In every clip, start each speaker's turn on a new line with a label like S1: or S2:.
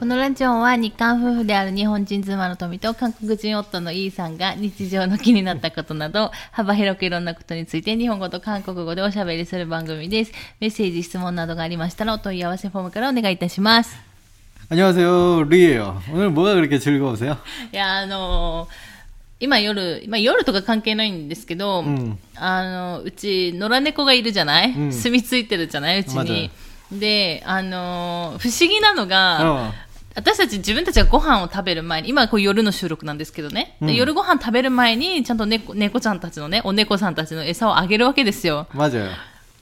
S1: このラジオは日韓夫婦である日本人妻の富と韓国人夫のイーさんが日常の気になったことなど幅広くいろんなことについて日本語と韓国語でおしゃべりする番組です。メッセージ、質問などがありましたらお問い合わせフォームからお願いいたします。
S2: 안녕하세요, 리예요. 오늘 뭐가 그렇게 즐거우세요?
S1: いや、あのー今夜、今夜とか関係ないんですけど、
S2: ん
S1: あの、うち、野良猫がいるじゃない、
S2: ん
S1: 住み着いてるじゃないうち
S2: ま
S1: に。で、あのー不思議なのが、
S2: 어.
S1: 私たち自分たちがご飯を食べる前に、今こう夜の収録なんですけどね、うん、夜ご飯食べる前に、ちゃんと猫、猫ちゃんたちのね、お猫さんたちの餌をあげるわけですよ。
S2: マジ。
S1: だか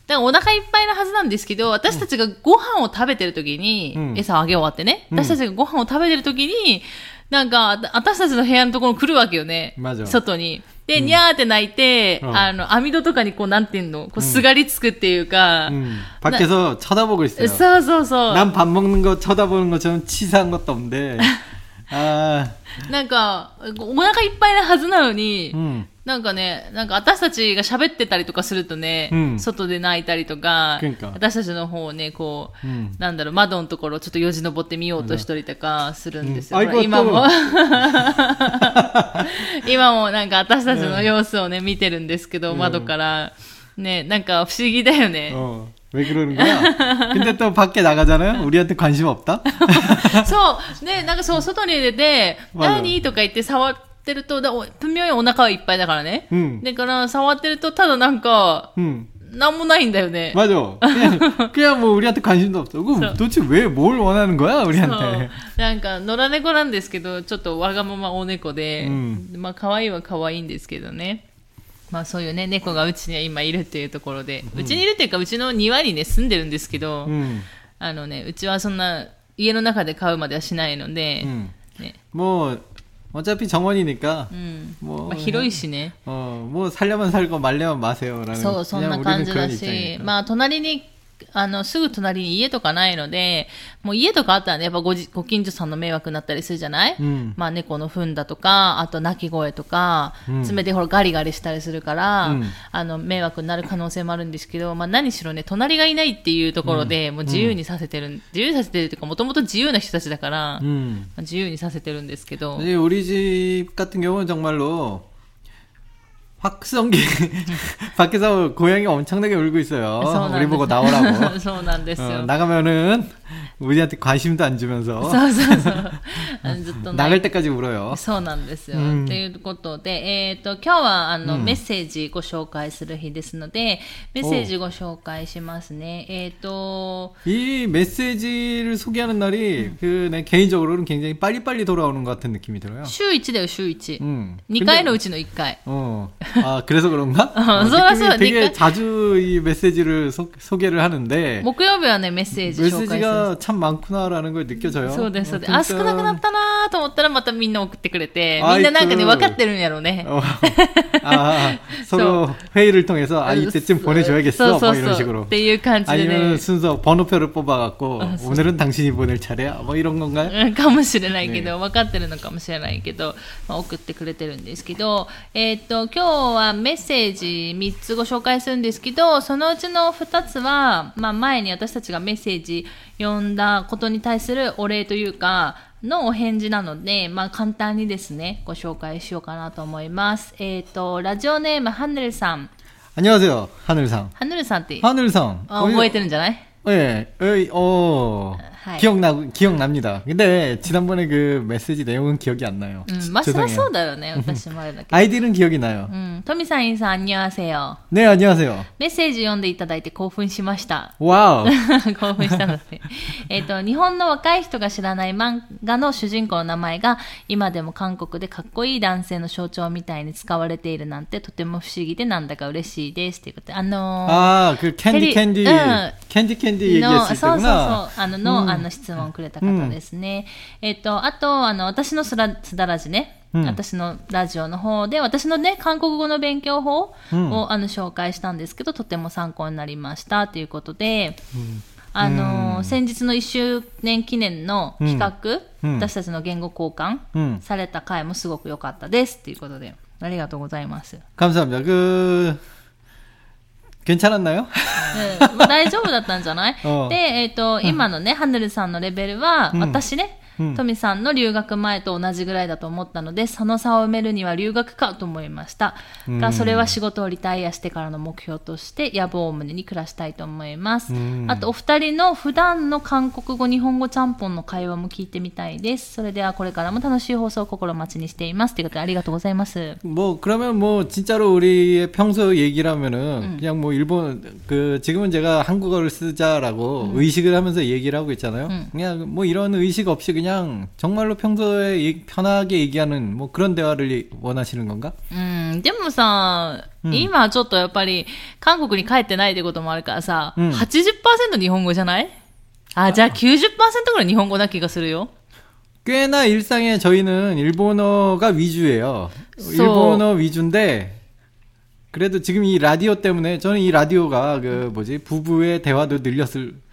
S1: らお腹いっぱいのはずなんですけど、私たちがご飯を食べてる時に、餌を、あげ終わってね、うん、私たちがご飯を食べてる時に、なんか、私たちの部屋のところ来るわけよね。外に。で、にゃーって泣いて、
S2: うん
S1: あの、網戸とかにこう、なんていうの、こう、すがりつくっていうか、
S2: 음, 밖에서 쳐다보고 있어요.
S1: そうそうそう。
S2: 난 밥 먹는 거 쳐다보는 것처럼 치사한 것도 없는데.
S1: なんか、お腹いっぱいなはずなのに、
S2: うん、
S1: なんかね、なんか私たちが喋ってたりとかするとね、
S2: うん、
S1: 外で泣いたりとか、私たちの方をね、こう、
S2: うん、
S1: なんだろう、窓のところちょっとよじ登ってみようとしたりとかするんですよ。今も。今もなんか私たちの様子をね、見てるんですけど、窓から。ね、なんか不思議だよね。
S2: 어, 왜 그러는 거야? 근데 또 밖에 나가잖아요? 우리한테 관심 없다?
S1: そう。ね、なんかそう、外に出て、
S2: まだ
S1: 何とか言って触ってると、だお分明にお腹はいっぱいだからね。
S2: うん
S1: だから触ってると、ただなんか、
S2: 음,
S1: なんもないんだよね。
S2: 맞아. 그냥, 그냥 뭐 우리한테 관심도 없어. 그럼
S1: 저-
S2: 도대체 왜 뭘 원하는 거야,
S1: そう
S2: 우리한테?
S1: なんか、野良猫なんですけど、ちょっとわがままお猫で、
S2: うん
S1: まあ、可愛いは可愛いんですけどね。 まあ、そういうね、猫がうちには今いるっていうところで、うちにいるっていうか、うちの庭にね、住んでるんですけど、
S2: 음,
S1: あのね、うちはそんな、家の中で飼うまではしないので、
S2: 음.
S1: ね、
S2: 뭐, 어차피 정원이니까,
S1: うん。
S2: 뭐,
S1: まあ、広いしね。
S2: 어, 뭐 살려면 살고 말려면 마세요라는
S1: そう、そん
S2: 그냥
S1: な
S2: 우리는
S1: 感じ
S2: 그런
S1: だし、
S2: 입장이니까.
S1: まあ、隣に、 あの、すぐ隣に家とかないので、もう家とかあったらね、やっぱごじご近所さんの迷惑になったりするじゃない、
S2: うん
S1: まあ、猫の糞だとか、あと鳴き声とか、
S2: うん
S1: 爪でほらガリガリしたりするから、
S2: うん
S1: あの、迷惑になる可能性もあるんですけど、まあ、何しろね、隣がいないっていうところで、もう自由にさせてる、自由にさせてるっていうか、もともと自由な人たちだから、ま
S2: 음.
S1: あ自由にさせてるんですけど、
S2: 사실 우리 집 같은 경우는 정말로 박성기 밖에서 고양이 엄청나게 울고 있어요. 우리 보고 나오라고. 어, 나가면은 우리한테 관심도 안 주면서
S1: そうそうそう。あのずっと泣い
S2: 나갈 때까지 울어요.
S1: そうなんですよ。と、
S2: うん
S1: いうことで、えっ、と、今日は、あの、
S2: うん
S1: メッセージご紹介する日ですので、メッセージご紹介しますね。えっ、と、
S2: 이 메시지를 소개하는 날이 그 내 개인적으로는 굉장히 빨리빨리 돌아오는 것 같은 느낌이 들어요.
S1: 週1だよ、週1。
S2: 음.
S1: 2
S2: 근데-
S1: 回のうちの1回。
S2: 어. 아, 그래서 그런가?
S1: 어,
S2: 어,
S1: 쏘라쏘라
S2: 느낌이 되게
S1: 니까-
S2: 자주 이 메시지를 소, 소개를 하는데
S1: 木曜日はね、メッセージ紹介する。
S2: 메시지가 な참 많구나라는 걸 느껴져 요.
S1: そうですそ。あ少なくなったなと思ったらまたみんな送ってくれて、みんななんかね分かってるんやろうね。
S2: あ、その회의를통해서아 이때쯤 보내줘야겠 어?
S1: そうそうそう。っていう感じでね。
S2: 아니면순서번호표를뽑아갖고오늘은당신이보낼차례 야? 뭐이런건가 요?
S1: かもしれないけど、分かってるのかもしれないけど、まあ、送ってくれてるんですけど、えっと今日はメッセージ3つご紹介するんですけど、そのうちの2つはまあ前に私たちがメッセージ読んだことに対するお礼というか、のお返事なので、まあ、簡単にですね、ご紹介しようかなと思います。えっ、と、ラジオネーム、ハンヌルさん。
S2: 안녕하세요 하늘상
S1: ハンヌルさんって、
S2: 하늘상
S1: あ覚えてるんじゃない
S2: 예, 예, 어,
S1: 하이.
S2: 기억나, 기억납니다. 근데, 지난번에 그 메시지 내용은 기억이 안 나요.
S1: うん、まあ、そりゃ
S2: 죄송해요.
S1: そうだよね、私もあれだけど。
S2: 아이디는 기억이 나요.
S1: うん、トミさん、インさん、あんにゃせよ。
S2: 네, 안녕하세요.
S1: メッセージ読んでいただいて興奮しました。
S2: 와우.
S1: 興奮したので。えっと、日本の若い人が知らない漫画の主人公の名前が、今でも韓国でかっこいい男性の象徴みたいに使われているなんて、とても不思議でなんだか嬉しいです。ということで、あのー
S2: 아, 그 캔디
S1: 테리-
S2: 캔디,
S1: 응.
S2: 캔디 캔디
S1: の、
S2: 얘기했을
S1: そうそうそう
S2: 때구나.
S1: 、あの、の、 あの、質問をくれた方ですね。えっと、あと、あの、私のすら、すだらじね。
S2: うん
S1: 私のラジオの方で、私のね、韓国語の勉強法を、
S2: うん
S1: あの、紹介したんですけど、とても参考になりました、ということで、あの、先日の1周年記念の企画、
S2: うん
S1: 私たちの言語交換
S2: 음,
S1: された回もすごく良かったです、ということで、ありがとうございます。
S2: 감사합니다. 그, 괜찮았나요?
S1: うん。まあ大丈夫だったんじゃない、
S2: うん。
S1: で、えっ、と、今のね、ハヌルさんのレベルは、私ね、
S2: うん
S1: トミさんの留学前と同じぐらいだと思ったので、その差を埋めるには留学かと思いました。
S2: うん
S1: が、それは仕事をリタイアしてからの目標として、野望を胸に暮らしたいと思います。
S2: うん
S1: あと、お二人の普段の韓国語、日本語ちゃんぽんの会話も聞いてみたいです。それではこれからも楽しい放送を心待ちにしています。ということで、ありがとうございます。
S2: 뭐 그러면 뭐 진짜로 우리의 평소 얘기라면은 그냥 뭐 일본 그 지금은 제가 한국어를 쓰자라고 의식을 하면서 얘기를 하고 있잖아요.
S1: 음.
S2: 그냥 뭐 이런 의식 없이 그냥 정말로 평소에 얘기- 편하게 얘기하는 뭐 그런 대화를 예- 원하시는 건가?
S1: うん、でもさ、
S2: うん
S1: 今ちょっとやっぱり韓国に帰ってないってこともあるからさ、
S2: うん
S1: 80%日本語じゃないあ、じゃあ90%ぐらい日本語な気がするよ。
S2: 꽤나 일상에 저희는 일본어가 위주예요.
S1: So-
S2: 일본어 위주인데 그래도 지금 이 라디오 때문에 저는 이 라디오가 그 뭐지 부부의 대화도 늘렸을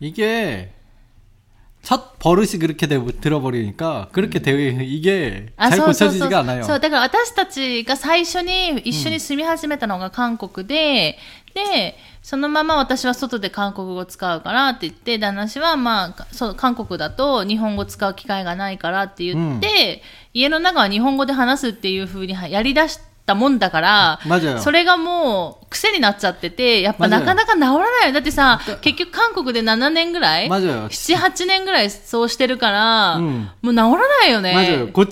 S2: 이게 첫 버릇이 그렇게 되, 들어버리니까 그렇게 되 이게
S1: あ
S2: 잘
S1: そうそうそう
S2: 고쳐지지가 않아요.
S1: そう、だから私たちが最初に一緒に住み始めたのが韓国で、で、そのまま私は外で韓国語を使うからって言って、旦那氏はまあ、そう、韓国だと日本語使う機会がないからって言って、家の中は日本語で話すっていう風にやり出し たもんだから、
S2: 맞아요.
S1: それがもう癖になっちゃってて、やっぱ
S2: 맞아요
S1: なかなか治らないよ。だってさ、結局韓国で7年ぐらい
S2: 맞아요.
S1: 7、8年ぐらいそうしてるから、
S2: うん
S1: もう治らないよね。
S2: 맞아요. 곧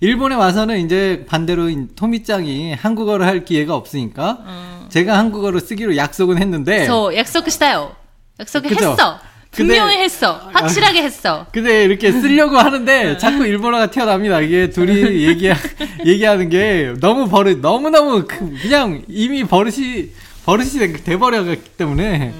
S2: 일본에 와서는 이제 반대로 인- 토미짱이 한국어를 할 기회가 없으니까 제가 한국어를 쓰기로 약속은 했는데
S1: そう、約束したよ。約束
S2: 그죠
S1: 했어.
S2: 근데-
S1: 분명히 했어. 확실하게 했어.
S2: 근데 이렇게 쓰려고 하는데 자꾸 일본어가 튀어납니다. 이게 둘이 얘기 얘기하는 게 너무 버릇 너무 너무 그냥 이미 버릇이 버릇이 돼- 돼버렸기 때문에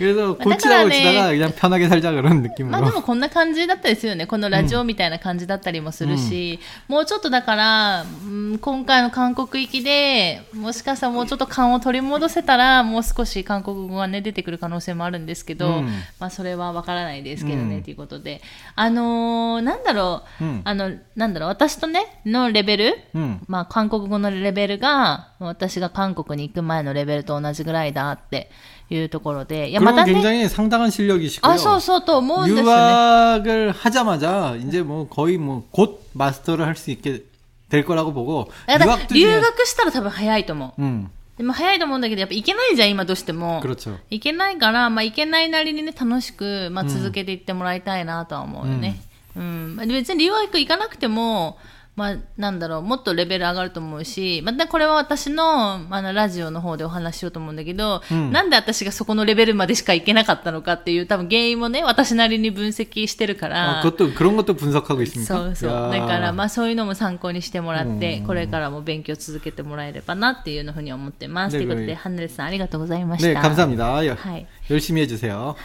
S2: 그래서 고치다
S1: 그러네.
S2: 고치다가 그냥 편하게 살자 그런
S1: ま
S2: 느낌으로.
S1: あでもこんな感じだったですよね。このラジオみたいな感じだったりもするし、もうちょっとだから、うん今回の韓国行きで、もしかしたらもうちょっと勘を取り戻せたら、もう少し韓国語がね、出てくる可能性もあるんですけど、
S2: うん
S1: まあそれはわからないですけどね、
S2: うん
S1: ということで。あのーなんだろう、
S2: うん
S1: あの、なんだろう、私とね、のレベル、
S2: 음.
S1: まあ、韓国語のレベルが、私が韓国に行く前のレベルと同じぐらいだって いうところで、いや、ま
S2: 그러면
S1: たね、
S2: 굉장히 상당한 실력이시고요.
S1: あ、そうそうと思うんですよね。
S2: 유학을 하자마자 이제 뭐 거의 뭐 곧 마스터를 할 수 있게 될 거라고 보고
S1: だから
S2: 유학도
S1: 留
S2: 중에-
S1: 学したら多分早いと思う。
S2: 음
S1: でも早いと思うんだけど、やっぱ行けないじゃん、今どうしても。
S2: 그렇죠.
S1: 行けないから、まあ行けないなりにね、楽しく、まあ続けていってもらいたいなとは思うよね。うん。まあ別に留学行かなくても、 まあなんだろう、もっとレベル上がると思うし、またこれは私の、あの、ラジオの方でお話ししようと思うんだけど、
S2: うん
S1: なんで私がそこのレベルまでしか行けなかったのかっていう多分原因もね、私なりに分析してるから。
S2: 아, 그것도 그런 것도 분석하고 있습니까?
S1: そうそう。
S2: 야.
S1: だから、まあそういうのも参考にしてもらって、
S2: うん
S1: これからも勉強続けてもらえればなっていうふうに思ってます。と
S2: ね
S1: いうことで、
S2: ね
S1: ハンネルさんありがとうございまし
S2: 네,
S1: た。
S2: 감사합니다. 여-
S1: はい。
S2: 열심히 해주세요.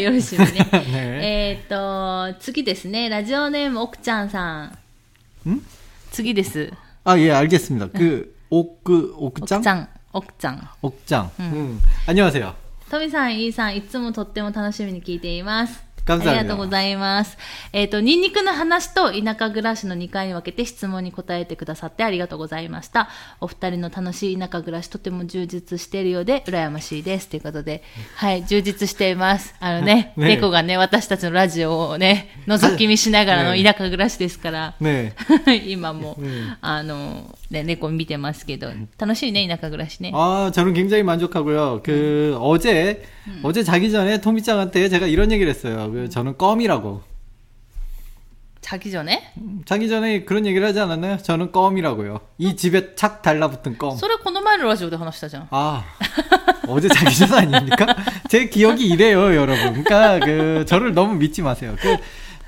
S1: よろしいね。
S2: ね
S1: えーっと、次ですね。ラジオネーム、奥ちゃんさん。
S2: 응?
S1: 次です。
S2: 아, 예, 알겠습니다. 그, 옥, 그,
S1: 奥ちゃ
S2: 옥장?
S1: ん。奥ちゃん。
S2: 옥장. 음. 안녕하세요.
S1: トミさん、イーさん、いつもとっても楽しみに聞いています。 あ
S2: 감사합니다
S1: りがとうございます。えっ、と、ニンニクの話と田舎暮らしの2回に分けて質問に答えてくださってありがとうございました。お二人の楽しい田舎暮らしとても充実しているようで羨ましいです。ということで、はい、充実しています。あのね、
S2: ね
S1: 猫がね、私たちのラジオをね、覗き見しながらの
S2: ね
S1: 田舎暮らしですから、
S2: 네.
S1: 今も、
S2: うん
S1: あの、ね、猫見てますけど、楽しいね、田舎暮らしね。
S2: 아, 저는 굉장히 만족하고요. 그, 어제, 어제 자기 전에 토미짱한테 제가 이런 얘기를 했어요. 그 저는 껌이라고.
S1: 자기 전에?
S2: 음, 자기 전에 그런 얘기를 하지 않았나요? 저는 껌이라고요. 이 음? 집에 착 달라붙은 껌.
S1: 소래 코노마를 가지고 하나시다죠.
S2: 아 어제 자기 전 아닙니까? 제 기억이 이래요, 여러분. 그러니까 그 저를 너무 믿지 마세요. 그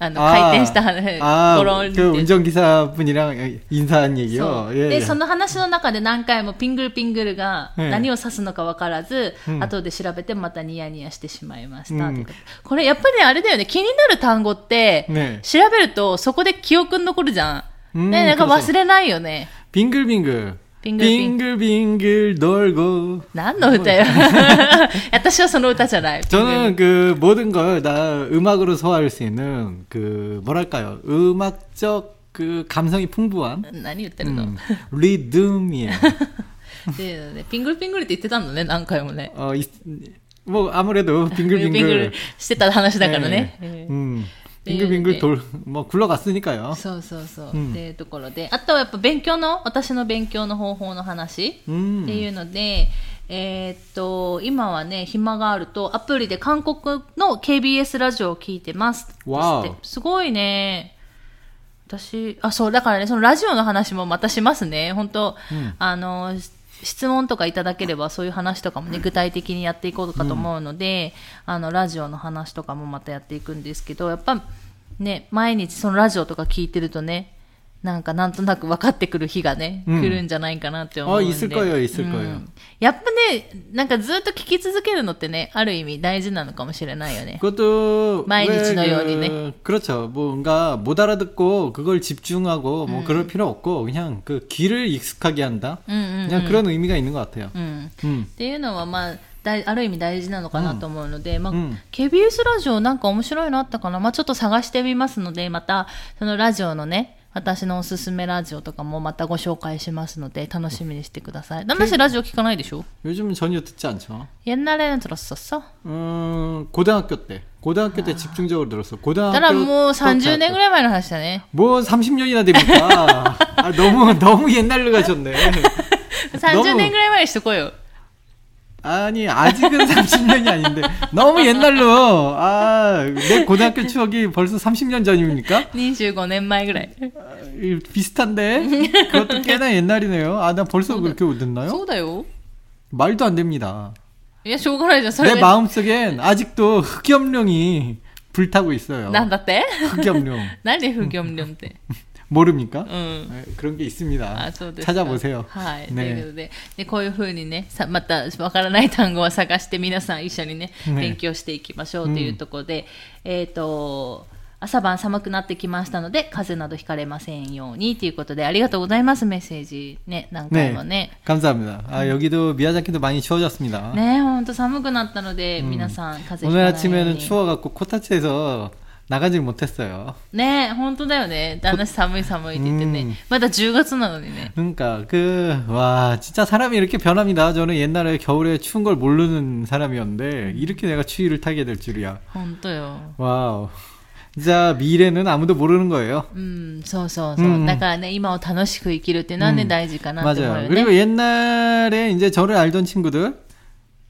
S1: あの、回転した話、
S2: 아,
S1: ゴロンって。
S2: 그 운전기사 분이랑 인사한
S1: そ
S2: 얘기요.
S1: う
S2: 예,
S1: で、
S2: 예.
S1: その話の中で何回もピングルピングルが
S2: ええ
S1: 何を指すのか分からず、
S2: うん
S1: 後で調べてまたニヤニヤしてしまいました。
S2: うん
S1: ということでこれやっぱりね、あれだよね、気になる単語って、
S2: ね
S1: 調べるとそこで記憶に残るじゃん。
S2: うん
S1: ね、なんか
S2: そうそう
S1: 忘れないよね。
S2: 빙글빙글.
S1: 빙글빙글.
S2: 빙글빙글 돌고.
S1: 何の歌よ。私はその歌じゃない。
S2: 저는 그 모든 걸 다 음악으로 소화할 수 있는 그 뭐랄까요 음악적 그 감성이 풍부한
S1: 何言ってるの、
S2: 음, 리듬이에요.
S1: でねピングルピングルって言ってたのね、何回もね。
S2: 어, 이- 뭐 아무래도
S1: ピングル
S2: 빙글빙글
S1: してた話だからね。
S2: 네.
S1: ええ
S2: 음,
S1: 네,
S2: 빙글빙글
S1: 네.
S2: 돌 뭐 굴러갔으니까요.
S1: そうそうそう。
S2: うん
S1: っていうところで。あとはやっぱ勉強の、私の勉強の方法の話。
S2: 음.
S1: っていうので、えーっと、今はね、暇があると、アプリで韓国の KBS ラジオを聞いてます。
S2: わお
S1: そしてすごいね。私、あ、そう、だからね、そのラジオの話もまたしますね。本当、
S2: うん
S1: あの、 質問とかいただければそういう話とかもね、具体的にやっていこうかと思うので、あの、ラジオの話とかもまたやっていくんですけど、やっぱね、毎日そのラジオとか聞いてるとね、なんかなんとなく分かってくる日がね、
S2: うん
S1: 来るんじゃないかなって思うんで。
S2: 어, 있을 거예요, 있을
S1: う
S2: 거예요.
S1: んやっぱね、なんかずっと聞き続けるのってね、ある意味大事なのかもしれないよね。
S2: 그것도
S1: 마이니치노
S2: 왜
S1: 요리네.
S2: 그, 그렇죠. 뭔가 못 알아듣고 그걸 집중하고 뭐 그럴 필요 없고 그냥 그 귀를 익숙하게 한다.
S1: うんうん、うん。
S2: 그냥 그런 의미가 있는 것 같아요.
S1: うん。
S2: 음.
S1: っていうのはまあ、大ある意味大事なのかなと思うので、まあ、
S2: うん
S1: KBS ラジオなんか面白いのあったかなまあちょっと探してみますので、また、そのラジオのね、 私のおすすめラジオとかもまたご紹介しますので、楽しみにしてください。旦那氏ラジオ聞かないでしょ
S2: 요즘은 전혀 듣지 않죠.
S1: 옛날에는 들었었어?
S2: 음, 고등학교 때. 고등학교 때 집중적으로 들었어. 고등학교
S1: だからもう30
S2: 또
S1: 年ぐらい前の話だね。
S2: 뭐 30년이나 됩니까? 아, 너무 너무 옛날로 가셨네.
S1: 30年ぐらい前にしとこうよ。
S2: 아니 아직은 30년이 아닌데 너무 옛날로 아 내 고등학교 추억이 벌써 30년 전입니까?
S1: 25년 그래.
S2: 아, 비슷한데 그것도 꽤나 옛날이네요. 아나 벌써 그렇게 됐나요?
S1: 소다요.
S2: 말도 안 됩니다.
S1: 예,
S2: 내 마음속엔 아직도 흑염룡이 불타고 있어요.
S1: 난다 때?
S2: 흑염룡.
S1: 난리 흑염룡 때.
S2: 모릅니까?
S1: うん。
S2: 네, 그런 게 있습니다.
S1: あ、そうですか。
S2: 찾아보세요.
S1: はい。と
S2: 네
S1: いうことで、でこういうふうにね、さまたわからない単語を探して皆さん一緒にね、
S2: ね
S1: 勉強していきましょうというところで、えっ、と、朝晩寒くなってきましたので、風邪などひかれませんようにということで、ありがとうございます、メッセージ。ね、何回もね。
S2: 감사합니다. 아 여기도 미야자키도 많이 추워졌습니다.
S1: ね、ほんと寒くなったので、皆さん風邪ひ
S2: 오늘
S1: かないよう
S2: 아침에는
S1: に。
S2: 추워갖고 코타츠에서 나가질 못했어요.
S1: ね、本当だよね。旦那寒い寒いって言ってね。
S2: うん
S1: まだ10月なのにね。
S2: 그러니까 그 와 진짜 사람이 이렇게 변합니다. 저는 옛날에 겨울에 추운 걸 모르는 사람이었는데 이렇게 내가 추위를 타게 될 줄이야.
S1: 本当よ。
S2: 와우. 진짜 미래는 아무도 모르는 거예요.
S1: うん、そうそうそう。
S2: うん
S1: だからね、今を楽しく生きるっていうのはね、
S2: うん
S1: 大事かなって思う
S2: 맞아요.
S1: よ
S2: 그리고
S1: ね。
S2: 옛날에 이제 저를 알던 친구들,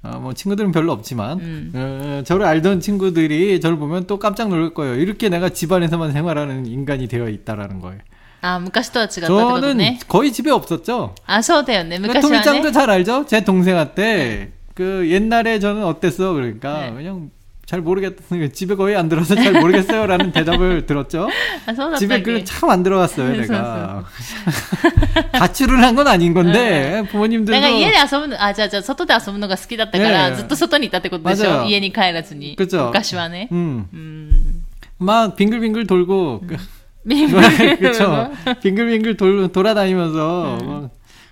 S2: 어, 뭐 친구들은 별로 없지만,
S1: 음.
S2: 어, 저를 알던 친구들이 저를 보면 또 깜짝 놀랄 거예요. 이렇게 내가 집안에서만 생활하는 인간이 되어 있다라는 거예요.
S1: あ、昔とは違ったってこと
S2: 저는
S1: ね。
S2: 거의 집에 없었죠.
S1: あ、そうだよね。
S2: 그러니까
S1: 昔は
S2: 토미짱도
S1: ね。
S2: 잘 알죠? 제 동생한테 그 옛날에 저는 어땠어? 그러니까
S1: 네.
S2: 그냥 잘 모르겠어요. 집에 거의 안 들어서 잘 모르겠어요라는 대답을 들었죠.
S1: あ、そうだったっ
S2: 집에
S1: け
S2: 그 참 안 들어갔어요,
S1: 네,
S2: 내가. 가출을 한 건 아닌 건데
S1: な
S2: 부모님들도
S1: んか家で遊ぶの、あ、じゃあじゃあ外で遊ぶのが好きだったから、
S2: ねえ
S1: ずっと外にいたってことでしょ
S2: 맞아요
S1: 家に帰らずに。
S2: 그쵸
S1: 昔はね。
S2: 음,
S1: うん。
S2: 막 빙글빙글 돌고 그-
S1: ビンビン
S2: 그쵸 빙글빙글 돌, 돌아다니면서
S1: 음.
S2: 막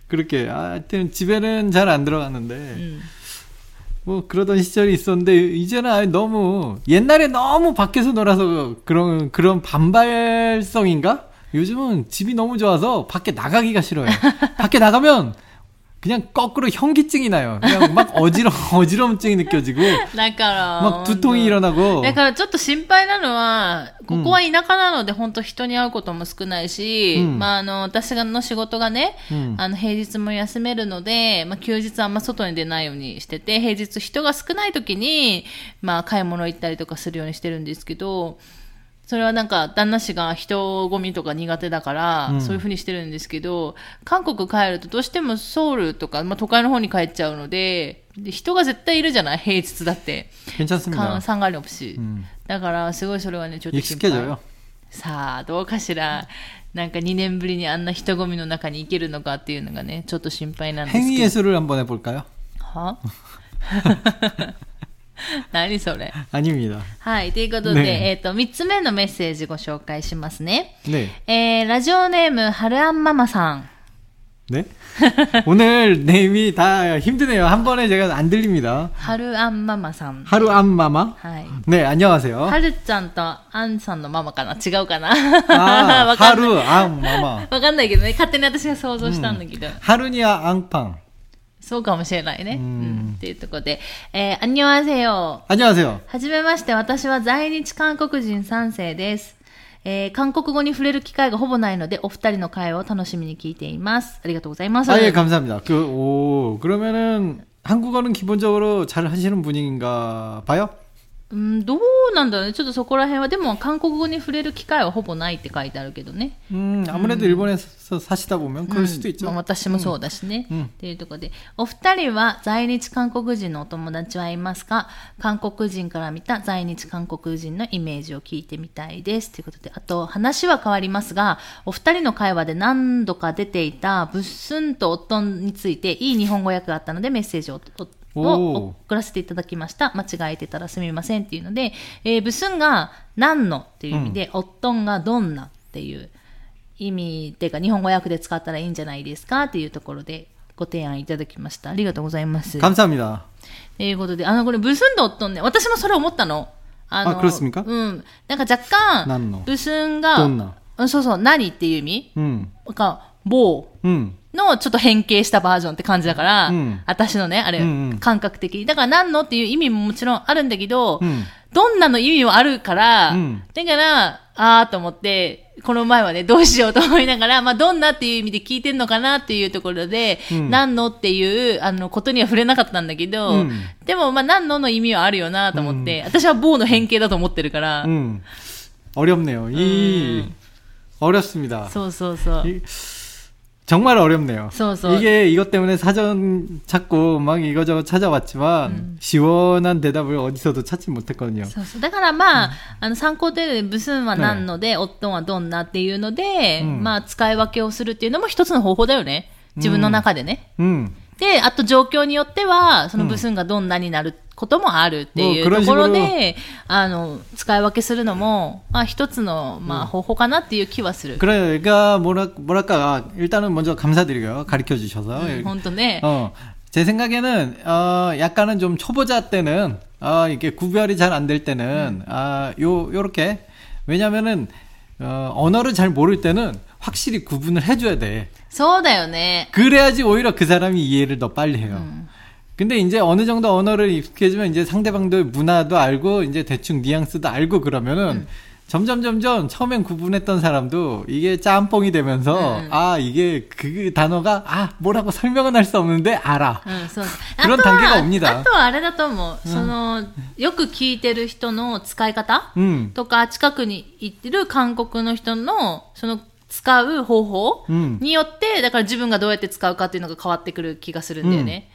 S2: 그렇게 아, 하여튼 집에는 잘 안 들어갔는데
S1: うん。
S2: 뭐 그러던 시절이 있었는데 이제는 너무 옛날에 너무 밖에서 놀아서 그런 그런 반발성인가? 요즘은 집이 너무 좋아서 밖에 나가기가 싫어요. 밖에 나가면 그냥 거꾸로 현기증이 나요. 그냥 막 어지러 어지러움증이 느껴지고
S1: だから、
S2: 막 두통이 일어나고
S1: だからちょっと心配なのは、ここは田舎なので本当人に会うことも少ないし、
S2: うん
S1: まああの、私の仕事がね、
S2: うん
S1: あの、平日も休めるので、まあ休日あんま外に出ないようにしてて、平日人が少ない時に、まあ買い物行ったりとかするようにしてるんですけど、 それはなんか、旦那氏が人混みとか苦手だから、
S2: うん
S1: そういう風にしてるんですけど、韓国帰るとどうしてもソウルとか、まあ都会の方に帰っちゃうので、で人が絶対いるじゃない平日だって。
S2: 괜찮습니다.
S1: 상관이없이、
S2: 음.
S1: だからすごいそれはねちょっと心配
S2: 익숙해져요.
S1: さあどうかしらなんか2年ぶりにあんな人混みの中に行けるのかっていうのがねちょっと心配なんですけ
S2: 행위
S1: ど
S2: 예술을 한번 해볼까요?
S1: は 何それ
S2: 아닙니다.
S1: はいということで、
S2: ね
S1: えっ、と3つ目のメッセージご紹介しますね
S2: 네.
S1: えー、ラジオネームはるあんママさん
S2: 네? 오늘 네임이 다 힘드네요. 한 번에 제가 안 들립니다.
S1: はるあんママさん
S2: 하루 안마마.
S1: はい
S2: 네, 안녕하세요.
S1: はるちゃんとあんさんのママかな違うかな
S2: 아,
S1: わかんない
S2: 하루 안마마.
S1: わかんないけどね勝手に私が想像したんだけど、
S2: 하루니아 앙팡.
S1: そうかもしれないね。
S2: う
S1: うんん。っていうところで、えー、あんにょわせよ。
S2: 안녕하세요.
S1: はじめまして、私は在日韓国人3世です。えー、韓国語に触れる機会がほぼないので、お二人の会話を楽しみに聞いています。ありがとうございます。
S2: 아, 예, 감사합니다. 그, 오, 그러면은 한국어는 기본적으로 잘 하시는 분인가 봐요?
S1: うん、どうなんだろうね、ちょっとそこら辺は、でも韓国語に触れる機会はほぼないって書いてあるけどね。
S2: うん、あまりで日本일본した사시다보면그とい
S1: っ
S2: ちゃ、
S1: う、私もそうだしね。
S2: うん、
S1: っていうところで、お二人は在日韓国人のお友達はいますか？韓国人から見た在日韓国人のイメージを聞いてみたいです。ということで、あと話は変わりますが、お二人の会話で何度か出ていたブッスンと夫についていい日本語訳があったのでメッセージをを送らせていただきました。間違えてたらすみませんっていうので、えーブスンが何のっていう意味で、オットンがどんなっていう意味っていうか日本語訳で使ったらいいんじゃないですかっていうところでご提案いただきました。ありがとうございます。と
S2: 감사합니다.
S1: いうことで、あの、これブスンとオットンね、私もそれ思ったの。あの、
S2: あ그렇습니까
S1: うん。なんか若干、
S2: 何の
S1: ブスンが、
S2: どんな
S1: うんそうそう、何っていう意味
S2: 음,
S1: か、棒
S2: 음,
S1: のちょっと変形したバージョンって感じだから、
S2: うん
S1: 私のね、あれ、
S2: うんうん
S1: 感覚的に。だから何のっていう意味ももちろんあるんだけど、
S2: 음.
S1: どんなの意味もあるから、
S2: うん
S1: だから、あーと思って、この前はね、どうしようと思いながら、まあ、どんなっていう意味で聞いてんのかなっていうところで、
S2: うん
S1: 何のっていう、あの、ことには触れなかったんだけど、
S2: うん
S1: でも、まあ、何のの意味はあるよなと思って、私は棒の変形だと思ってるから、
S2: 음. 어렵네요. 이
S1: 음.
S2: 어렵습니다.
S1: そうそうそう。
S2: 이- 정말 어렵네요.
S1: そうそう。
S2: 이게 이것 때문에 사전 찾고 막 이거저거 찾아봤지만 시원한 대답을 어디서도 찾지 못했거든요.
S1: そうそう。だからまあ、あの、参考程度でブスンは何ので、オットンはどんなっていうので、
S2: うん
S1: まあ、使い分けをするっていうのも一つの方法だよね。自分の中でね。
S2: 음.
S1: で、あと状況によっては、そのブスンがどんなになることもあるっていう
S2: もう
S1: ところ
S2: 黒
S1: で、あの、使い分けするのも、まあ一つの、まあ方法かなっていう気はする。
S2: 그러니까 뭐라 뭐랄까 일단은 먼저 감사드리고요. 가르쳐 주셔서.
S1: 本当ね。
S2: 어, 제 생각에는, 어, 약간은 좀 초보자 때는, 어, 이게 구별이 잘 안 될 때는, 아, 요, 요렇게. 왜냐면은, 어, 언어를 잘 모를 때는 확실히 구분을 해줘야 돼.
S1: そうだよね。
S2: 그래야지 오히려 그 사람이 이해를 더 빨리 해요. 근데 이제 어느 정도 언어를 익숙해지면 이제 상대방도 문화도 알고 이제 대충 뉘앙스도 알고 그러면은 점점 점점 처음엔 구분했던 사람도 이게 짬뽕이 되면서 아 이게 그 단어가 아 뭐라고 설명은 할 수 없는데 알아.
S1: うん、そう。
S2: 그런
S1: あとは
S2: 단계가 옵니다.
S1: あとはあれだと思う。その、よく聞いてる人の使い方
S2: 음,
S1: とか、近くに行ってる韓国の人の、その、 使う方法
S2: 음,
S1: によって、だから自分がどうやって使うかっていうのが変わってくる気がするんだよね。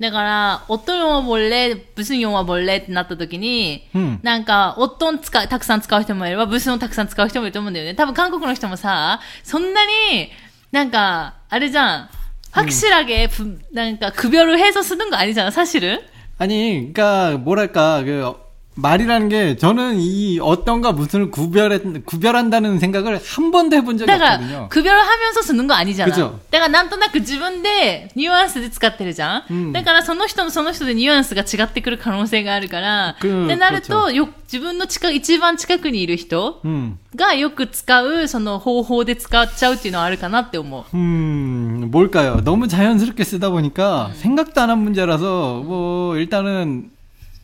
S1: だから、おっとんはボレ、ブスンヨンはボレってなった時に、
S2: 음,
S1: なんか、おっとん使う、たくさん使う人もいれば、ブスンをたくさん使う人もいると思うんだよね。多分韓国の人もさ、そんなに、なんか、あれじゃん。확실하게 분- 그러니까 급여를 해서 쓰는 거 아니잖아, 사실은.
S2: 아니 그러니까 뭐랄까 그 말이라는 게 저는 이 어떤가 무슨을 구별해, 구별한다는 생각을 한 번도 해본 적이
S1: だから、
S2: 없거든요.
S1: 区別하면서するのがありじゃない。
S2: くじょ
S1: だからなんとなく自分でニュアンスで使ってるじゃん、
S2: うん
S1: だからその人のその人でニュアンスが違ってくる可能性があるから、
S2: く
S1: ってなる
S2: くじょ
S1: と、よ、自分の近く、一番近くにいる人
S2: 음.
S1: がよく使う、その方法で使っちゃうっていうのはあるかなって思う。
S2: 음, 뭘까요? 너무 자연스럽게 쓰다 보니까 생각도 안 한 문제라서 뭐 일단은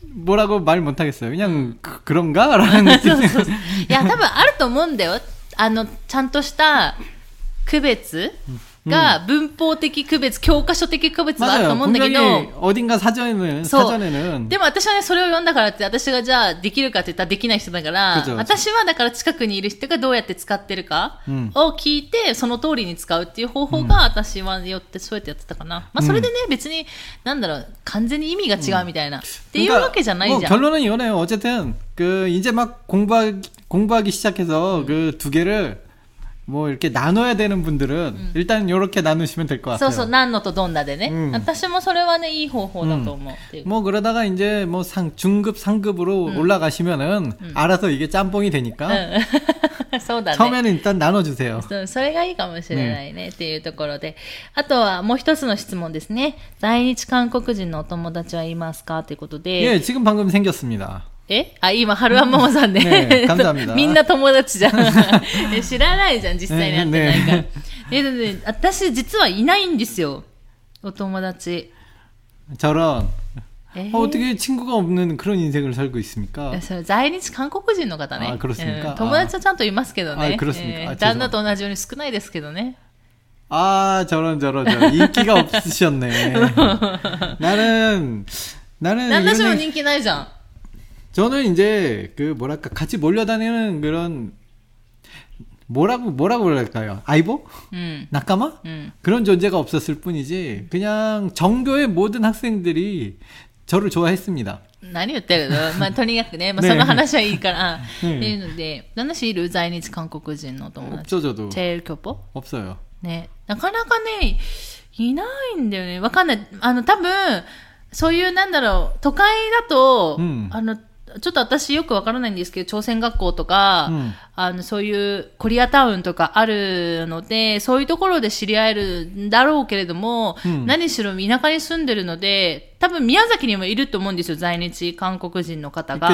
S2: 뭐라고 말 못하겠어요. 그냥 그, 런가 라는
S1: そう
S2: 느낌.
S1: そうそう。いや、多分あると思うんだよ。あの、ちゃんとした区別 が文法的区別、教科書的区別はあると
S2: 맞아요.
S1: 思うんだけど、
S2: 분명히 어딘가 사전에는
S1: そう
S2: 사전에는
S1: でも私はね、それを読んだからって、私がじゃあできるかって言ったらできない人だから
S2: くじょ、
S1: 私はだから近くにいる人がどうやって使ってるか
S2: うん
S1: を聞いて、その通りに使うっていう方法が私はよってそうやってやってたかな。まあそれでね、別に、なんだろう、完全に意味が違うみたいな。っていうわけじゃない
S2: 뭐
S1: じゃん。
S2: 결론은 이거네요. 어쨌든 그 이제 막 공부하기 공부하기 시작해서 그 두 개를 뭐 이렇게 나눠야 되는 분들은 일단 이렇게 나누시면 될 것
S1: そう
S2: 같아요.
S1: そう、何のとどんなでね。
S2: うん
S1: 私もそれはね、いい方法だと思うっていう。
S2: 뭐 그러다가 이제 뭐 상 중급 상급으로 올라가시면은 알아서 이게 짬뽕이 되니까
S1: うんそうだね。
S2: 처음에는 일단 나눠주세요.
S1: そうそれがいいかもしれないね、っていうところで。あとはもう一つの質問ですね。在日韓国人のお友達はいますかということで。
S2: 예, 지금 방금 생겼습니다.
S1: えあ、今、春輪ママさんね。
S2: ねえ감사합니다
S1: みんな友達じゃん。え知らないじゃん、実際に会ってないから。
S2: ね
S1: えでで私、実はいないんですよ。お友達。
S2: 저런
S1: え
S2: 어, 어떻게 친구가 없는 그런 인생을 살고 있습니까?
S1: えそれ在日韓国人の方ね。
S2: あ그렇습니까
S1: うん友達はちゃんといますけどね。
S2: あ그렇습니까
S1: えー
S2: 아
S1: 旦那と同じように少ないですけどね。
S2: 아 저런 저런 저런 인기가 없으셨네. 나는 나는
S1: 旦那氏も
S2: 이런 얘기-
S1: 人気ないじゃん。
S2: 저는 이제 그 뭐랄까 같이 몰려다니는 그런 뭐라고 뭐라고 그럴까요? 아이보?
S1: うん。
S2: 낙가마?
S1: うん。
S2: 그런 존재가 없었을 뿐이지 그냥 정교의 모든 학생들이 저를 좋아했습니다.
S1: 何言ってるのまあ、とにかくね、まあ、
S2: ね
S1: その話はいいから。
S2: うん
S1: っていうので、旦那氏いる在日韓国人のお友達。
S2: 없죠 저도
S1: チェールキョポ
S2: 없어요.
S1: ね。なかなかね、いないんだよね。わかんない。あの、多分、そういう、なんだろう、都会だと、
S2: うん
S1: あの、 ちょっと私よくわからないんですけど、朝鮮学校とか、
S2: うん、
S1: あの、そういうコリアタウンとかあるので、そういうところで知り合えるんだろうけれども、
S2: うん、
S1: 何しろ田舎に住んでるので、多分宮崎にもいると思うんですよ、在日韓国人の方が。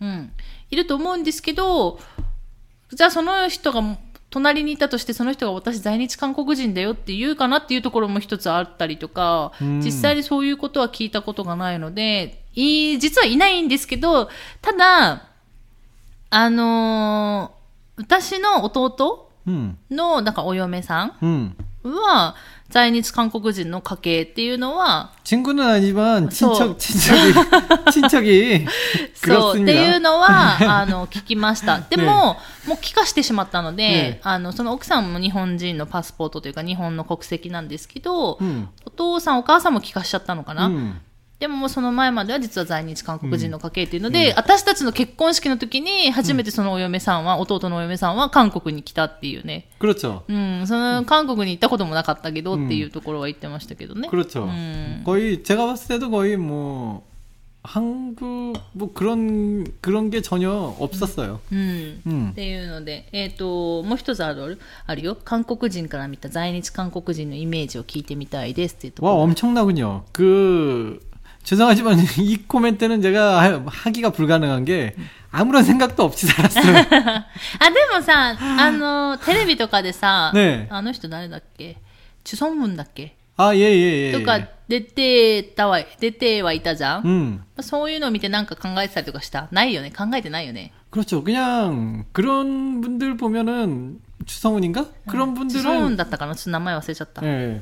S1: うん。いると思うんですけど、じゃあその人が隣にいたとしてその人が私在日韓国人だよって言うかなっていうところも一つあったりとか、実際にそういうことは聞いたことがないのでいい、実はいないんですけど、ただ、あのー私の弟
S2: 음,
S1: の、なんかお嫁さん
S2: 음.
S1: は、在日韓国人の家系っていうのは、
S2: 친구는 아니지만
S1: 저-
S2: 친척 친척이 친척이
S1: そう、っていう
S2: 그렇습니다.
S1: のは、あの、聞きました。でも、もう帰化してしまったので、
S2: ね
S1: あの、その奥さんも日本人のパスポートというか日本の国籍なんですけど、
S2: 음,
S1: お父さんお母さんも帰化しちゃったのかな、
S2: 음.
S1: でももうその前までは実は在日韓国人の家系っていうので、私たちの結婚式の時に初めてそのお嫁さんは、弟のお嫁さんは韓国に来たっていうね。
S2: 그렇죠.
S1: うん、その韓国に行ったこともなかったけどっていうところは言ってましたけどね。
S2: 그렇죠.
S1: 음.
S2: 거의 제가 봤을 때도 거의 뭐 한국 뭐 그런 그런 게 전혀 없었어요.
S1: うん。
S2: 음.
S1: っていうので、えっ、と、もう一つある、あるよ。韓国人から見た在日韓国人のイメージを聞いてみたいですっていうとこ
S2: 와
S1: ろ。
S2: 엄청나군요. 그 죄송하지만 이 코멘트는 제가 하- 하기가 불가능한 게 아무런 생각도 없이 살았어요.
S1: あ、でもさ、あの、テレビとかでさ、
S2: ねえ
S1: あの人誰だっけチュソンムンだっけ
S2: 아 예 예 예.
S1: とか出てたわ、出てはいたじゃん、
S2: 음
S1: そういうのを見てなんか考えてたりとかしたないよね考えてないよね。
S2: 그렇죠. 그냥 그런 분들 보면은 주성훈인가? 그런
S1: チュソンムン
S2: 분들은
S1: だったかなちょっと名前忘れちゃった。
S2: 예.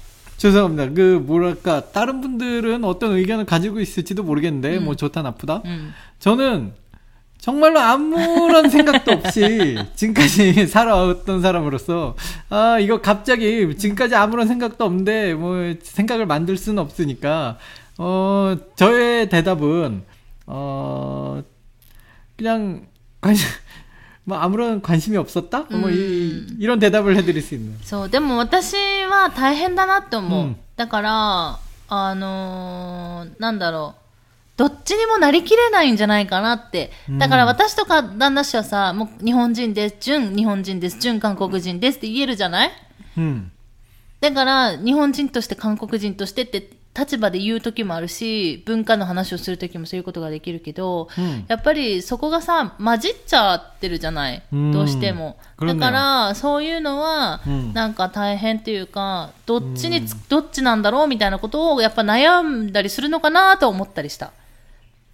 S2: 죄송합니다. 그 뭐랄까 다른 분들은 어떤 의견을 가지고 있을지도 모르겠는데
S1: 음.
S2: 뭐 좋다 나쁘다.
S1: 음.
S2: 저는 정말로 아무런 생각도 없이 지금까지 살아왔던 사람으로서 아 이거 갑자기 지금까지 아무런 생각도 없는데 뭐 생각을 만들 수는 없으니까 어 저의 대답은 어 그냥 관심 뭐 아무런 관심이 없었다 뭐 이,
S1: 음.
S2: 이런 대답을 해드릴 수 있는
S1: そう、でも私は大変だなって思う。
S2: うん
S1: だから、あのーなんだろう。どっちにもなりきれないんじゃないかなって。だから私とか旦那氏はさ、もう日本人です、純日本人です、純韓国人ですって言えるじゃない
S2: 음
S1: だから、日本人として韓国人としてって立場で言う時もあるし、文化の話をする時もそういうことができるけど、
S2: うん。
S1: やっぱりそこがさ、混じっちゃってるじゃない？
S2: うん。
S1: どうしても。だから、そういうのは
S2: うん、
S1: なんか大変っていうか、どっちにつ、どっちなんだろうみたいなことをやっぱ悩んだりするのかなと思ったりした。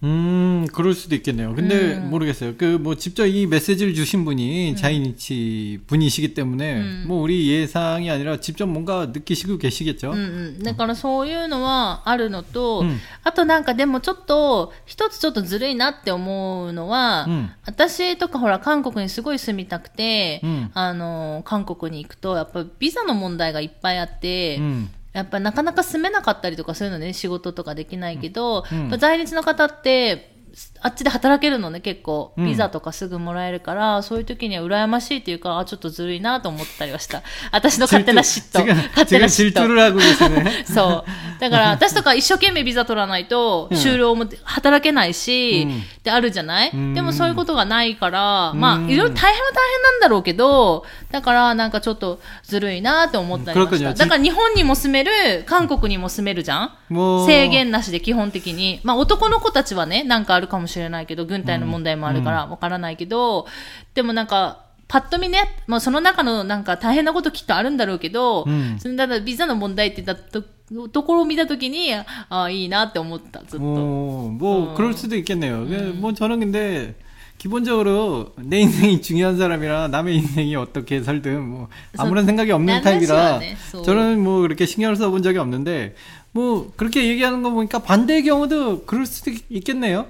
S2: 음, 그럴 수도 있겠네요. 근데
S1: 음.
S2: 모르겠어요. 그 뭐 직접 이 메시지를 주신 분이 자이니치 분이시기 때문에
S1: 음.
S2: 뭐 우리 예상이 아니라 직접 뭔가 느끼시고 계시겠죠.
S1: うんうん。だからそういうのはあるのと、
S2: うん
S1: あとなんかでもちょっと、一つちょっとずるいなって思うのは、
S2: うん
S1: 私とかほら韓国にすごい住みたくて、
S2: うん
S1: あの、韓国に行くと、やっぱビザの問題がいっぱいあって、
S2: 음.
S1: やっぱなかなか住めなかったりとかそういうのね、仕事とかできないけど、
S2: うん。
S1: 在日の方って、あっちで働けるのね、結構。ビザとかすぐもらえるから、うん、そういう時には羨ましいっていうか、あ、ちょっとずるいなと思ったりはした。私の勝手な嫉妬。勝手な嫉妬。
S2: ね、
S1: そう。だから、私とか一生懸命ビザ取らないと、就労も働けないし、
S2: うん、
S1: であるじゃない、
S2: うん、
S1: でもそういうことがないから、まあ、いろいろ大変は大変なんだろうけど、だから、なんかちょっとずるいなと思ったりした。だから日本にも住める、韓国にも住めるじゃん？制限なしで基本的に。まあ、男の子たちはね、なんかあるかもしれないけど、軍隊の問題もあるからわからないけど、でもなんか、パッと見ね、まあその中のなんか大変なこときっとあるんだろうけど、
S2: うん
S1: そのただビザの問題って言ったとところを見たときに、ああ、いいなって思った、ずっと。
S2: 뭐, 뭐
S1: 어.
S2: 그럴 수도 있겠네요. 그 뭐 저는 근데 기본적으로 내 인생이 중요한 사람이라 남의 인생이 어떻게 살든 뭐 아무런 생각이 없는
S1: 난
S2: 타입이라
S1: 사실은 네,
S2: 저는 뭐 그렇게 신경을 써본 적이 없는데 뭐 그렇게 얘기하는 거 보니까 반대의 경우도 그럴 수도 있겠네요.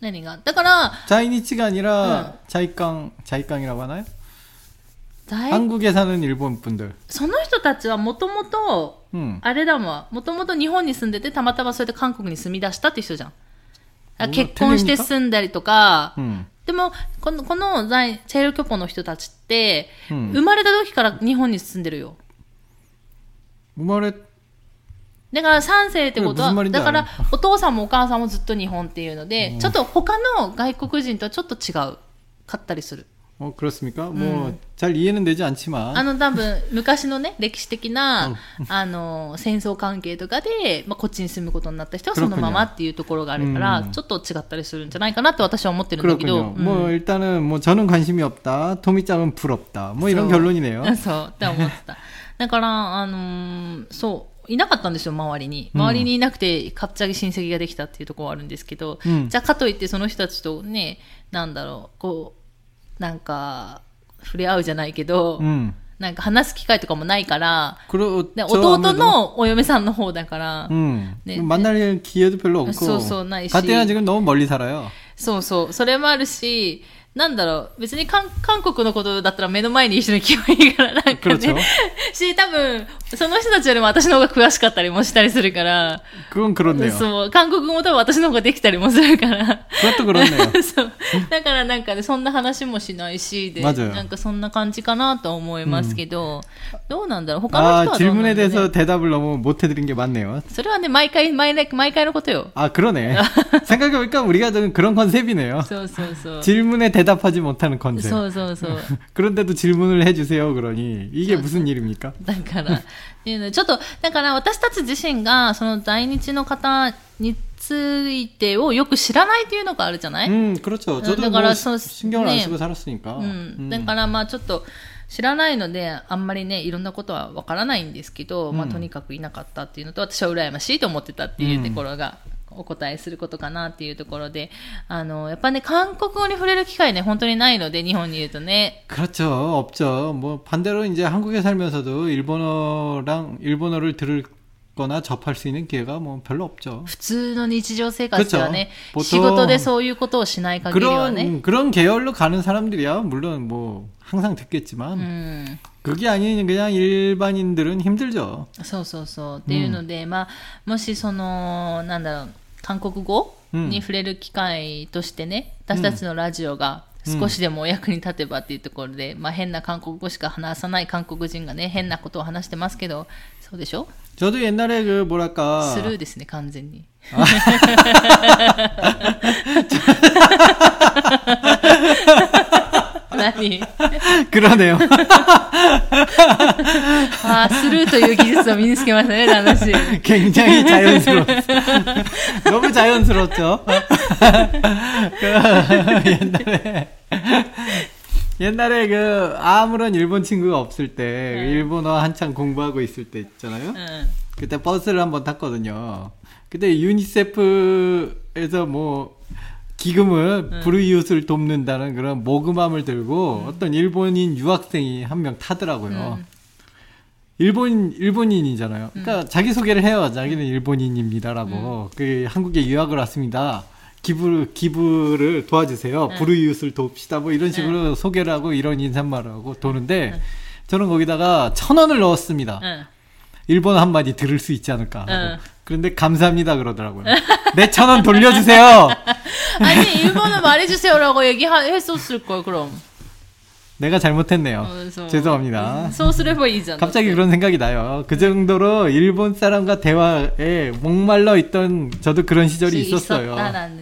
S1: 何がだから、
S2: 자이니치가 아니라
S1: 응.
S2: 자이깡 자이깡이라고 하나요?
S1: 在
S2: 한국에 사는 일본 분들.
S1: その人たちはもともと、
S2: 음.
S1: あれだもん。もともと日本に住んでて、たまたまそれで韓国に住み出したって人じゃん。あ
S2: うわ
S1: 結婚して住んだりとか、
S2: 음.
S1: でも、この、この在、チェールキョポの人たちって、
S2: うん
S1: 生まれた時から日本に住んでるよ。
S2: 우마레
S1: だから3世ってことは、
S2: うんぶつまりだよ
S1: だからお父さんもお母さんもずっと日本っていうので、ちょっと他の外国人とはちょっと違う。かったりする。
S2: 어 그렇습니까? 뭐 잘 이해는 되지 않지만
S1: あの多分昔のね、歴史的な、あの、戦争関係とかで、まあ、こっちに住むことになった人はそのままっていうところがあるから、
S2: うん
S1: ちょっと違ったりするんじゃないかなって私は思ってるんだけど。
S2: 그렇군요. 뭐 일단은 뭐 저는 관심이 없다. 토미짱은 부럽다. 뭐 이런
S1: 저-
S2: 결론이네요.
S1: うんそう、って思ってた。だから、あのーそう、 いなかったんですよ、周りに。
S2: うん
S1: 周りにいなくて、かっちゃぎ親戚ができたっていうところはあるんですけど、
S2: うん
S1: じゃあかといってその人たちとね、なんだろう、こう、なんか、触れ合うじゃないけど、
S2: 음.
S1: なんか話す機会とかもないから、
S2: 그러,
S1: で
S2: 저
S1: 弟
S2: 아무래도-
S1: のお嫁さんの方だから、
S2: 음.
S1: 네,
S2: 만날 기회도 별로 없고.
S1: 소, 소, 나이시.
S2: 가뜩이나 지금 너무 멀리 살아요.
S1: そうそう、それもあるし、 なんだろう、別に韓韓国のことだったら目の前に一緒に来ばいいから、なんか
S2: 그렇죠
S1: ね。し、多分、その人たちよりも私の方が詳しかったりもしたりするから、
S2: 그건 그렇네요.
S1: そう、韓国語も多分私の方ができたりもするから。
S2: 그것도 그렇네요.
S1: そう。だからなんかね、そんな話もしないし、で、
S2: 맞아요
S1: なんかそんな感じかなと思いますけど、どうなんだろう他の人は
S2: 아
S1: どうなん
S2: 질문에
S1: だろう、
S2: 대해서
S1: ね、
S2: 대답을 너무 못 해드린 게 많네요.
S1: それはね、毎回、毎回、毎回のことよ。
S2: 아 그러네. 생각해보니까 우리가 좀 그런 컨셉이네요.
S1: そうそうそう。
S2: 질문에 대 답하지 못하는 컨셉.
S1: そうそうそう。
S2: 그런데도 질문을 해주세요. 그러니 이게 무슨 일입니까?
S1: だから、っていうのでちょっと、だから私たち自身が、その在日の方についてをよく知らないっていうのがあるじゃない、
S2: 음 그렇죠. 저도
S1: 네,
S2: 뭐
S1: 그러니까
S2: 시-
S1: 저-
S2: 신경을 안
S1: 네.
S2: 쓰고 살았으니까.
S1: うん。
S2: 음.
S1: だからまあちょっと、知らないので、あんまりね、いろんなことはわからないんですけど、まあ
S2: うん
S1: とにかくいなかったっていうのと、私は羨ましいと思ってたっていうところが、 お答えすることかなっていうところで、あの、やっぱね、韓国語に触れる機会ね、本当にないので、日本にいるとね、
S2: 그렇죠. 없죠. 뭐 반대로 이제 한국에 살면서도 일본어랑 일본어를 들을 거나 접할 수 있는 기회가 뭐 별로 없죠.
S1: 普通の日常生活ではね
S2: 그쵸
S1: 仕事でそういうことをしない限りはね
S2: 그런 그런 계열로 가는 사람들이야 물론 뭐 항상 듣겠지만
S1: うん
S2: 그게 아닌 그냥 일반인들은 힘들죠.
S1: そうそうそうっていうので、まあもしそのなんだろう 韓国語に触れる機会としてね、私たちのラジオが少しでもお役に立てばっていうところで、まあ変な韓国語しか話さない韓国人がね変なことを話してますけどそうでしょ
S2: 저도 옛날에 그 뭐랄까
S1: スルーですね完全に 何
S2: 그러네요.
S1: あースルーという技術を身につけましたね旦那氏
S2: 굉장히 자연스러웠. 너무 자연스럽죠. 그 옛날에 옛날에 그 아무런 일본 친구가 없을 때 일본어 한창 공부하고 있을 때 있잖아요.
S1: うん
S2: 그때 버스를 한번 탔거든요. 그때 유니세프에서 뭐 기금을 불우이웃을 돕는다는 그런 모금함을 들고 어떤 일본인 유학생이 한 명 타더라고요. 일본 일본인이잖아요. 그러니까 자기 소개를 해요. 자기는 일본인입니다라고. 그 한국에 유학을 왔습니다. 기부 기부를 도와주세요. 불우이웃을 돕시다. 뭐 이런 식으로 소개를 하고 이런 인사말을 하고 도는데 저는 거기다가 천 원을 넣었습니다. 일본 한마디 들을 수 있지 않을까. 그런데 감사합니다 그러더라고요. 내 천 원 돌려주세요.
S1: 아니 일본어 말해주세요라고 얘기했었을 걸 그럼.
S2: 내가 잘못했네요.
S1: 어,
S2: 죄송합니다.
S1: 소스레퍼이잖아.
S2: 갑자기 그런 생각이 나요. 그 정도로 일본 사람과 대화에 목말라 있던 저도 그런 시절이 있었어요.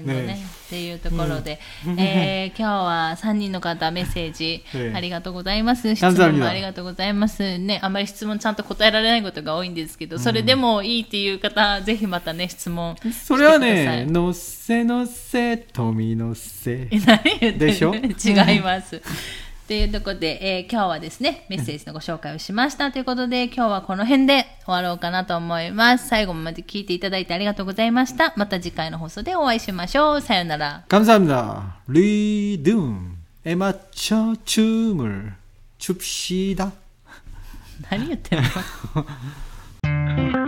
S1: 네. っていうところで、うん、えー、今日は3人の方メッセージありがとうございます、質問もありがとうございます。ねあまり質問ちゃんと答えられないことが多いんですけど、それでもいいっていう方ぜひまたね質問
S2: それはね「のせのせ富のせ」でしょ？
S1: 違います。っていうところで、えー今日はですね、メッセージのご紹介をしましたということで、今日はこの辺で終わろうかなと思います。最後まで聞いていただいてありがとうございました。また次回の放送でお会いしましょう。さよなら。
S2: 감사합니다. 리듬에 맞춰 춤을 춥시다.
S1: 何言ってんの